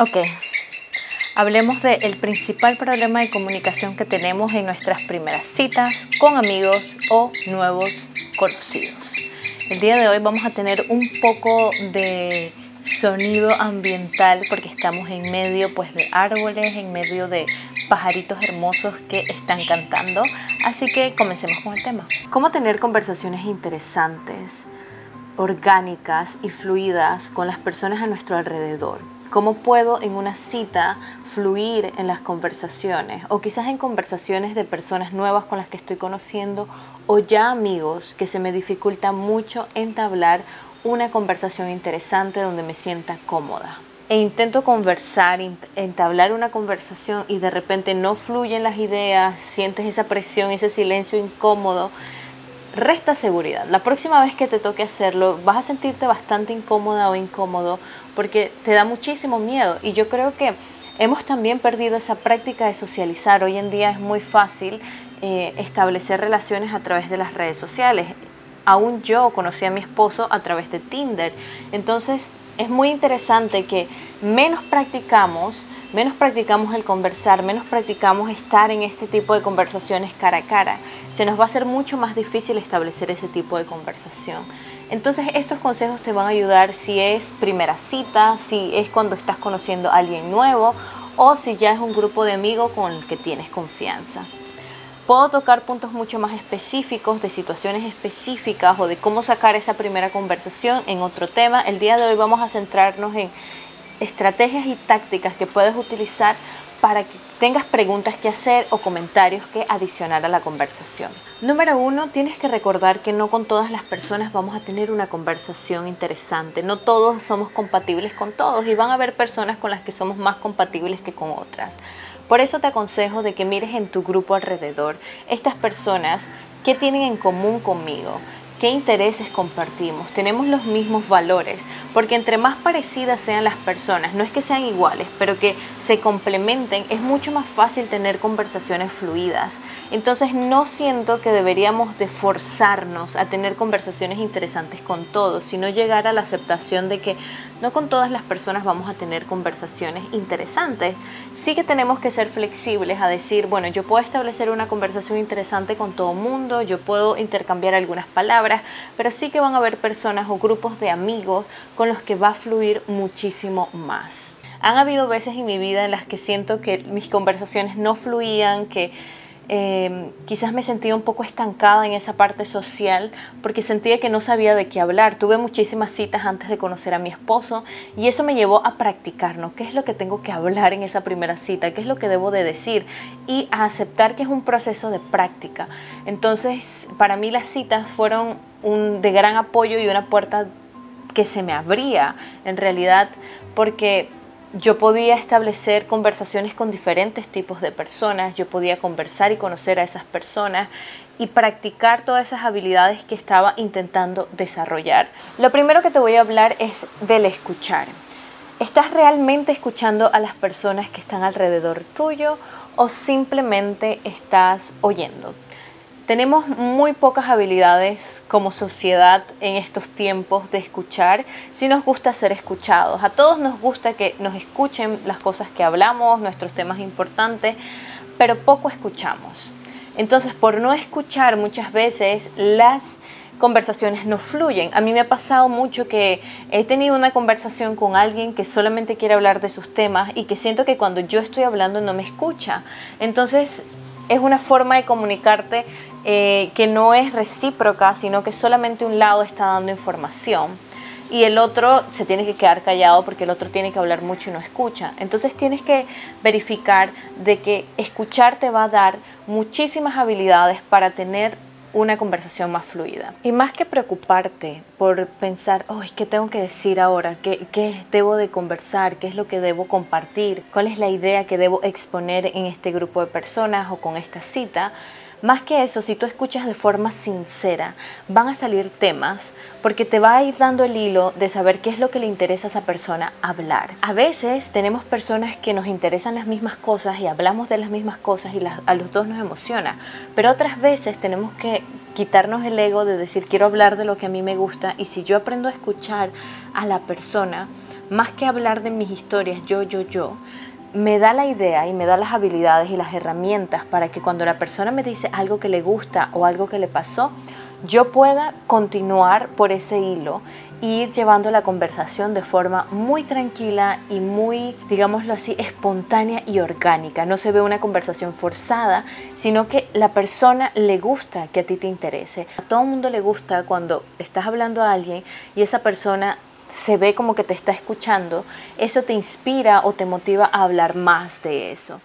Ok, hablemos del principal problema de comunicación que tenemos en nuestras primeras citas con amigos o nuevos conocidos. El día de hoy vamos a tener un poco de sonido ambiental porque estamos en medio pues de árboles, en medio de pajaritos hermosos que están cantando. Así que comencemos con el tema. ¿Cómo tener conversaciones interesantes, orgánicas y fluidas con las personas a nuestro alrededor? ¿Cómo puedo en una cita fluir en las conversaciones o quizás en conversaciones de personas nuevas con las que estoy conociendo o ya amigos que se me dificulta mucho entablar una conversación interesante donde me sienta cómoda? E intento conversar, entablar una conversación y de repente no fluyen las ideas, sientes esa presión, ese silencio incómodo resta seguridad. La próxima vez que te toque hacerlo, vas a sentirte bastante incómoda o incómodo porque te da muchísimo miedo. Y yo creo que hemos también perdido esa práctica de socializar. Hoy en día es muy fácil eh, establecer relaciones a través de las redes sociales. Aún yo conocí a mi esposo a través de Tinder. Entonces es muy interesante que menos practicamos, menos practicamos el conversar, menos practicamos estar en este tipo de conversaciones cara a cara se nos va a ser mucho más difícil establecer ese tipo de conversación. Entonces estos consejos te van a ayudar si es primera cita, si es cuando estás conociendo a alguien nuevo o si ya es un grupo de amigos con el que tienes confianza. Puedo tocar puntos mucho más específicos de situaciones específicas o de cómo sacar esa primera conversación en otro tema. El día de hoy vamos a centrarnos en estrategias y tácticas que puedes utilizar para que tengas preguntas que hacer o comentarios que adicionar a la conversación. Número uno, tienes que recordar que no con todas las personas vamos a tener una conversación interesante. No todos somos compatibles con todos y van a haber personas con las que somos más compatibles que con otras. Por eso te aconsejo de que mires en tu grupo alrededor estas personas que tienen en común conmigo, qué intereses compartimos, tenemos los mismos valores, porque entre más parecidas sean las personas, no es que sean iguales, pero que se complementen, es mucho más fácil tener conversaciones fluidas. Entonces no siento que deberíamos de forzarnos a tener conversaciones interesantes con todos, sino llegar a la aceptación de que no con todas las personas vamos a tener conversaciones interesantes. Sí que tenemos que ser flexibles a decir, bueno, yo puedo establecer una conversación interesante con todo mundo, yo puedo intercambiar algunas palabras, pero sí que van a haber personas o grupos de amigos con los que va a fluir muchísimo más. Han habido veces en mi vida en las que siento que mis conversaciones no fluían, que Em, quizás me sentía un poco estancada en esa parte social porque sentía que no sabía de qué hablar. Tuve muchísimas citas antes de conocer a mi esposo y eso me llevó a practicar, ¿no? ¿Qué es lo que tengo que hablar en esa primera cita? ¿Qué es lo que debo de decir? Y a aceptar que es un proceso de práctica. Entonces, para mí las citas fueron un, de gran apoyo y una puerta que se me abría en realidad porque yo podía establecer conversaciones con diferentes tipos de personas, yo podía conversar y conocer a esas personas y practicar todas esas habilidades que estaba intentando desarrollar. Lo primero que te voy a hablar es del escuchar. ¿Estás realmente escuchando a las personas que están alrededor tuyo o simplemente estás oyendo? Tenemos muy pocas habilidades como sociedad en estos tiempos de escuchar si nos gusta ser escuchados. A todos nos gusta que nos escuchen las cosas que hablamos, nuestros temas importantes, pero poco escuchamos. Entonces, por no escuchar muchas veces las conversaciones no fluyen. A mí me ha pasado mucho que he tenido una conversación con alguien que solamente quiere hablar de sus temas y que siento que cuando yo estoy hablando no me escucha. Entonces, es una forma de comunicarte eh, que no es recíproca, sino que solamente un lado está dando información y el otro se tiene que quedar callado porque el otro tiene que hablar mucho y no escucha. Entonces tienes que verificar de que escuchar te va a dar muchísimas habilidades para tener una conversación más fluida. Y más que preocuparte por pensar, oh, ¿qué tengo que decir ahora? ¿Qué, ¿Qué debo de conversar? ¿Qué es lo que debo compartir? ¿Cuál es la idea que debo exponer en este grupo de personas o con esta cita? Más que eso, si tú escuchas de forma sincera, van a salir temas porque te va a ir dando el hilo de saber qué es lo que le interesa a esa persona hablar. A veces tenemos personas que nos interesan las mismas cosas y hablamos de las mismas cosas y a los dos nos emociona, pero otras veces tenemos que quitarnos el ego de decir quiero hablar de lo que a mí me gusta y si yo aprendo a escuchar a la persona, más que hablar de mis historias yo, yo, yo, me da la idea y me da las habilidades y las herramientas para que cuando la persona me dice algo que le gusta o algo que le pasó, yo pueda continuar por ese hilo e ir llevando la conversación de forma muy tranquila y muy, digámoslo así, espontánea y orgánica. No se ve una conversación forzada, sino que la persona le gusta que a ti te interese. A todo el mundo le gusta cuando estás hablando a alguien y esa persona se ve como que te está escuchando, eso te inspira o te motiva a hablar más de eso.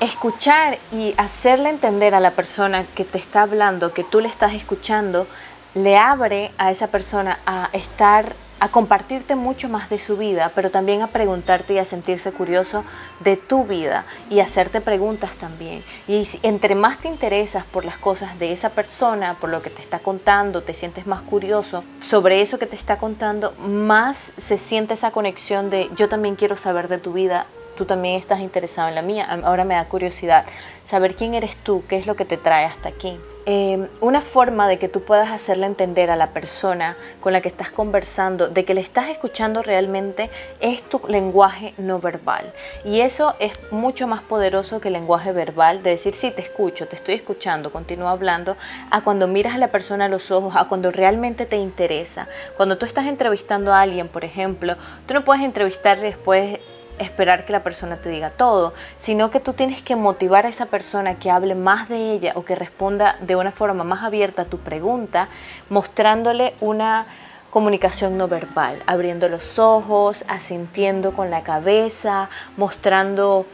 Escuchar y hacerle entender a la persona que te está hablando, que tú le estás escuchando, le abre a esa persona a estar a compartirte mucho más de su vida, pero también a preguntarte y a sentirse curioso de tu vida y hacerte preguntas también. Y entre más te interesas por las cosas de esa persona, por lo que te está contando, te sientes más curioso sobre eso que te está contando, más se siente esa conexión de yo también quiero saber de tu vida, tú también estás interesado en la mía, ahora me da curiosidad saber quién eres tú, qué es lo que te trae hasta aquí. Em, una forma de que tú puedas hacerle entender a la persona con la que estás conversando de que le estás escuchando realmente es tu lenguaje no verbal. Y eso es mucho más poderoso que el lenguaje verbal de decir, sí, te escucho, te estoy escuchando, continúa hablando, a cuando miras a la persona a los ojos, a cuando realmente te interesa. Cuando tú estás entrevistando a alguien, por ejemplo, tú no puedes entrevistarle después esperar que la persona te diga todo, sino que tú tienes que motivar a esa persona que hable más de ella o que responda de una forma más abierta a tu pregunta, mostrándole una comunicación no verbal, abriendo los ojos, asintiendo con la cabeza, mostrando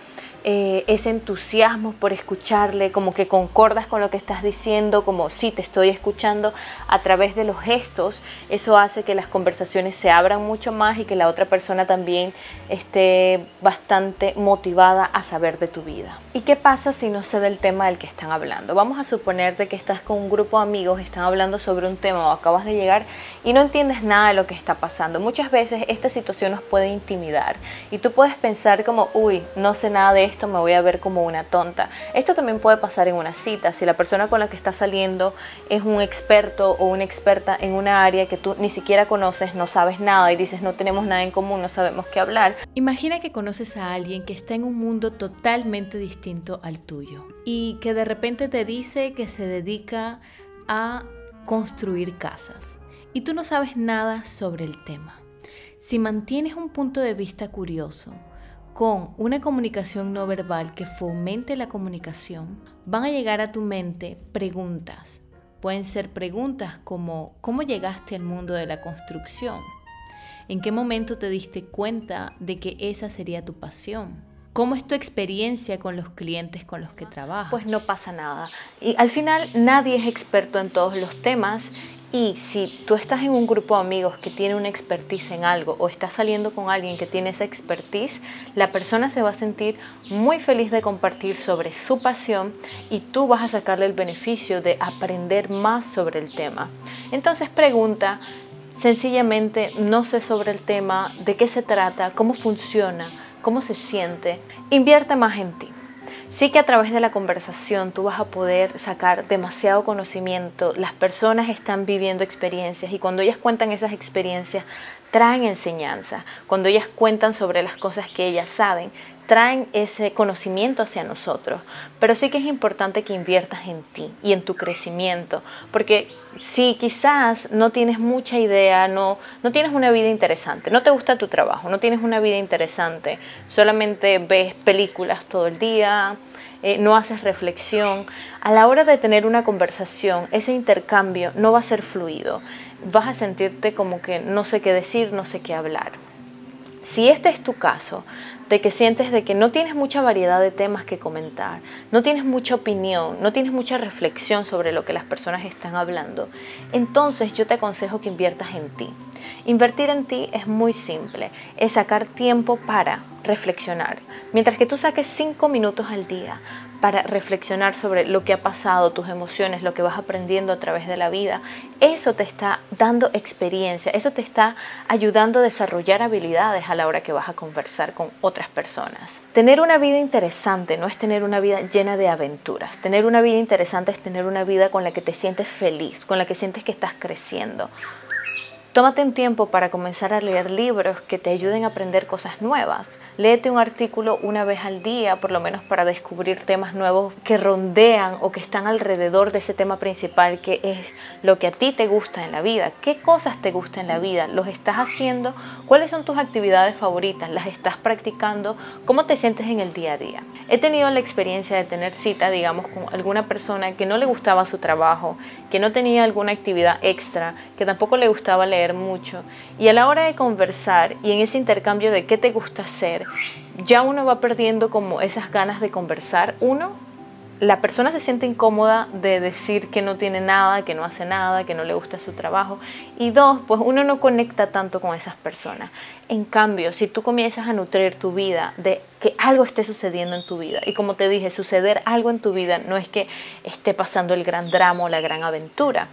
eh, ese entusiasmo por escucharle, como que concordas con lo que estás diciendo, como sí te estoy escuchando a través de los gestos, eso hace que las conversaciones se abran mucho más y que la otra persona también esté bastante motivada a saber de tu vida. ¿Y qué pasa si no sé del tema del que están hablando? Vamos a suponer de que estás con un grupo de amigos, están hablando sobre un tema o acabas de llegar y no entiendes nada de lo que está pasando. Muchas veces esta situación nos puede intimidar y tú puedes pensar como, uy, no sé nada de esto me voy a ver como una tonta. Esto también puede pasar en una cita. Si la persona con la que estás saliendo es un experto o una experta en una área que tú ni siquiera conoces, no sabes nada y dices no tenemos nada en común, no sabemos qué hablar. Imagina que conoces a alguien que está en un mundo totalmente distinto al tuyo y que de repente te dice que se dedica a construir casas y tú no sabes nada sobre el tema. Si mantienes un punto de vista curioso, con una comunicación no verbal que fomente la comunicación, van a llegar a tu mente preguntas. Pueden ser preguntas como ¿cómo llegaste al mundo de la construcción? ¿En qué momento te diste cuenta de que esa sería tu pasión? ¿Cómo es tu experiencia con los clientes con los que trabajas? Pues no pasa nada. Y al final nadie es experto en todos los temas y si tú estás en un grupo de amigos que tiene una expertise en algo o estás saliendo con alguien que tiene esa expertise, la persona se va a sentir muy feliz de compartir sobre su pasión y tú vas a sacarle el beneficio de aprender más sobre el tema. Entonces pregunta, sencillamente no sé sobre el tema, de qué se trata, cómo funciona, cómo se siente. Invierte más en ti. Sí que a través de la conversación tú vas a poder sacar demasiado conocimiento. Las personas están viviendo experiencias y cuando ellas cuentan esas experiencias, traen enseñanza. Cuando ellas cuentan sobre las cosas que ellas saben, traen ese conocimiento hacia nosotros. Pero sí que es importante que inviertas en ti y en tu crecimiento, porque si quizás no tienes mucha idea, no, no tienes una vida interesante, no te gusta tu trabajo, no tienes una vida interesante, solamente ves películas todo el día, eh, no haces reflexión, a la hora de tener una conversación, ese intercambio no va a ser fluido, vas a sentirte como que no sé qué decir, no sé qué hablar. Si este es tu caso, de que sientes de que no tienes mucha variedad de temas que comentar, no tienes mucha opinión, no tienes mucha reflexión sobre lo que las personas están hablando, entonces yo te aconsejo que inviertas en ti. Invertir en ti es muy simple, es sacar tiempo para reflexionar. Mientras que tú saques cinco minutos al día para reflexionar sobre lo que ha pasado, tus emociones, lo que vas aprendiendo a través de la vida, eso te está dando experiencia, eso te está ayudando a desarrollar habilidades a la hora que vas a conversar con otras personas. Tener una vida interesante no es tener una vida llena de aventuras. Tener una vida interesante es tener una vida con la que te sientes feliz, con la que sientes que estás creciendo. Tómate un tiempo para comenzar a leer libros que te ayuden a aprender cosas nuevas. Léete un artículo una vez al día, por lo menos para descubrir temas nuevos que rondean o que están alrededor de ese tema principal que es lo que a ti te gusta en la vida. ¿Qué cosas te gustan en la vida? ¿Los estás haciendo? ¿Cuáles son tus actividades favoritas? ¿Las estás practicando? ¿Cómo te sientes en el día a día? He tenido la experiencia de tener cita, digamos, con alguna persona que no le gustaba su trabajo, que no tenía alguna actividad extra, que tampoco le gustaba leer mucho. Y a la hora de conversar y en ese intercambio de qué te gusta hacer, ya uno va perdiendo como esas ganas de conversar. Uno, la persona se siente incómoda de decir que no tiene nada, que no hace nada, que no le gusta su trabajo. Y dos, pues uno no conecta tanto con esas personas. En cambio, si tú comienzas a nutrir tu vida de que algo esté sucediendo en tu vida, y como te dije, suceder algo en tu vida no es que esté pasando el gran drama o la gran aventura,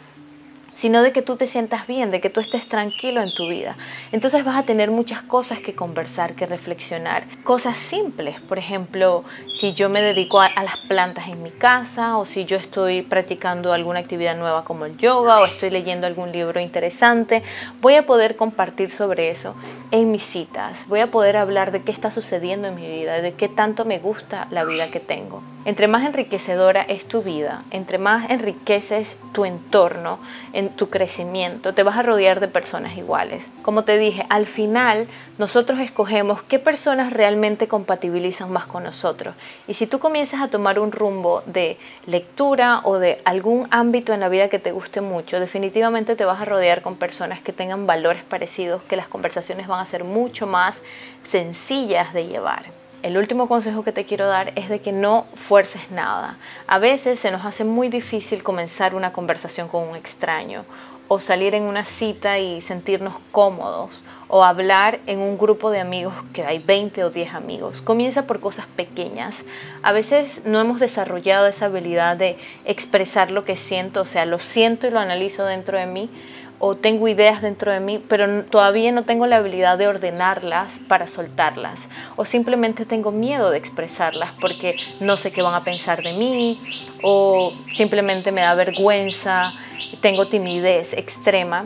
sino de que tú te sientas bien, de que tú estés tranquilo en tu vida. Entonces vas a tener muchas cosas que conversar, que reflexionar. Cosas simples, por ejemplo, si yo me dedico a, las plantas en mi casa o si yo estoy practicando alguna actividad nueva como el yoga o estoy leyendo algún libro interesante, voy a poder compartir sobre eso en mis citas. Voy a poder hablar de qué está sucediendo en mi vida, de qué tanto me gusta la vida que tengo. Entre más enriquecedora es tu vida, entre más enriqueces tu entorno, en tu crecimiento, te vas a rodear de personas iguales. Como te dije, al final nosotros escogemos qué personas realmente compatibilizan más con nosotros. Y si tú comienzas a tomar un rumbo de lectura o de algún ámbito en la vida que te guste mucho, definitivamente te vas a rodear con personas que tengan valores parecidos, que las conversaciones van a ser mucho más sencillas de llevar el último consejo que te quiero dar es de que no fuerces nada. A veces se nos hace muy difícil comenzar una conversación con un extraño o salir en una cita y sentirnos cómodos o hablar en un grupo de amigos que hay 20 o 10 amigos. Comienza por cosas pequeñas. A veces no hemos desarrollado esa habilidad de expresar lo que siento, o sea, lo siento y lo analizo dentro de mí, o tengo ideas dentro de mí, pero todavía no tengo la habilidad de ordenarlas para soltarlas, o simplemente tengo miedo de expresarlas porque no sé qué van a pensar de mí, o simplemente me da vergüenza, tengo timidez extrema.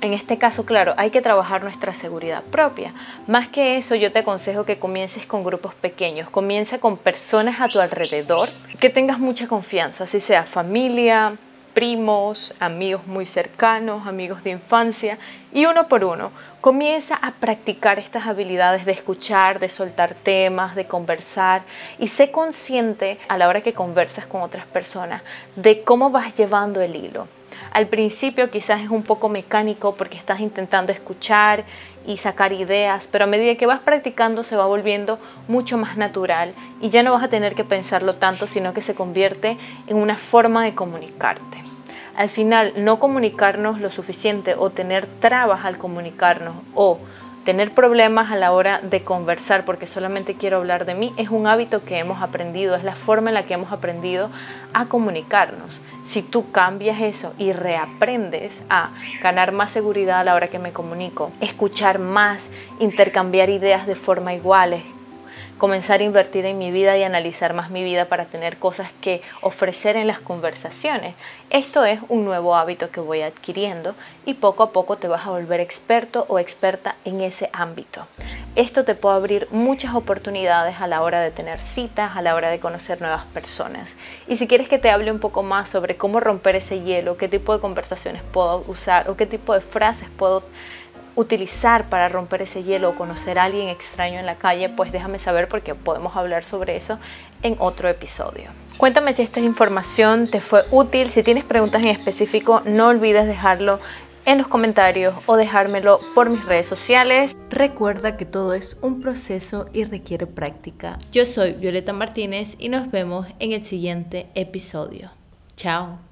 En este caso, claro, hay que trabajar nuestra seguridad propia. Más que eso, yo te aconsejo que comiences con grupos pequeños. Comienza con personas a tu alrededor que tengas mucha confianza, si sea familia, primos, amigos muy cercanos, amigos de infancia, y uno por uno comienza a practicar estas habilidades de escuchar, de soltar temas, de conversar, y sé consciente a la hora que conversas con otras personas de cómo vas llevando el hilo. Al principio quizás es un poco mecánico porque estás intentando escuchar y sacar ideas, pero a medida que vas practicando se va volviendo mucho más natural y ya no vas a tener que pensarlo tanto, sino que se convierte en una forma de comunicarte al final no comunicarnos lo suficiente o tener trabas al comunicarnos o tener problemas a la hora de conversar porque solamente quiero hablar de mí es un hábito que hemos aprendido, es la forma en la que hemos aprendido a comunicarnos. Si tú cambias eso y reaprendes a ganar más seguridad a la hora que me comunico, escuchar más, intercambiar ideas de forma iguales, comenzar a invertir en mi vida y analizar más mi vida para tener cosas que ofrecer en las conversaciones. Esto es un nuevo hábito que voy adquiriendo y poco a poco te vas a volver experto o experta en ese ámbito. Esto te puede abrir muchas oportunidades a la hora de tener citas, a la hora de conocer nuevas personas. Y si quieres que te hable un poco más sobre cómo romper ese hielo, qué tipo de conversaciones puedo usar o qué tipo de frases puedo utilizar para romper ese hielo o conocer a alguien extraño en la calle, pues déjame saber porque podemos hablar sobre eso en otro episodio. Cuéntame si esta información te fue útil. Si tienes preguntas en específico, no olvides dejarlo en los comentarios o dejármelo por mis redes sociales. Recuerda que todo es un proceso y requiere práctica. Yo soy Violeta Martínez y nos vemos en el siguiente episodio. Chao.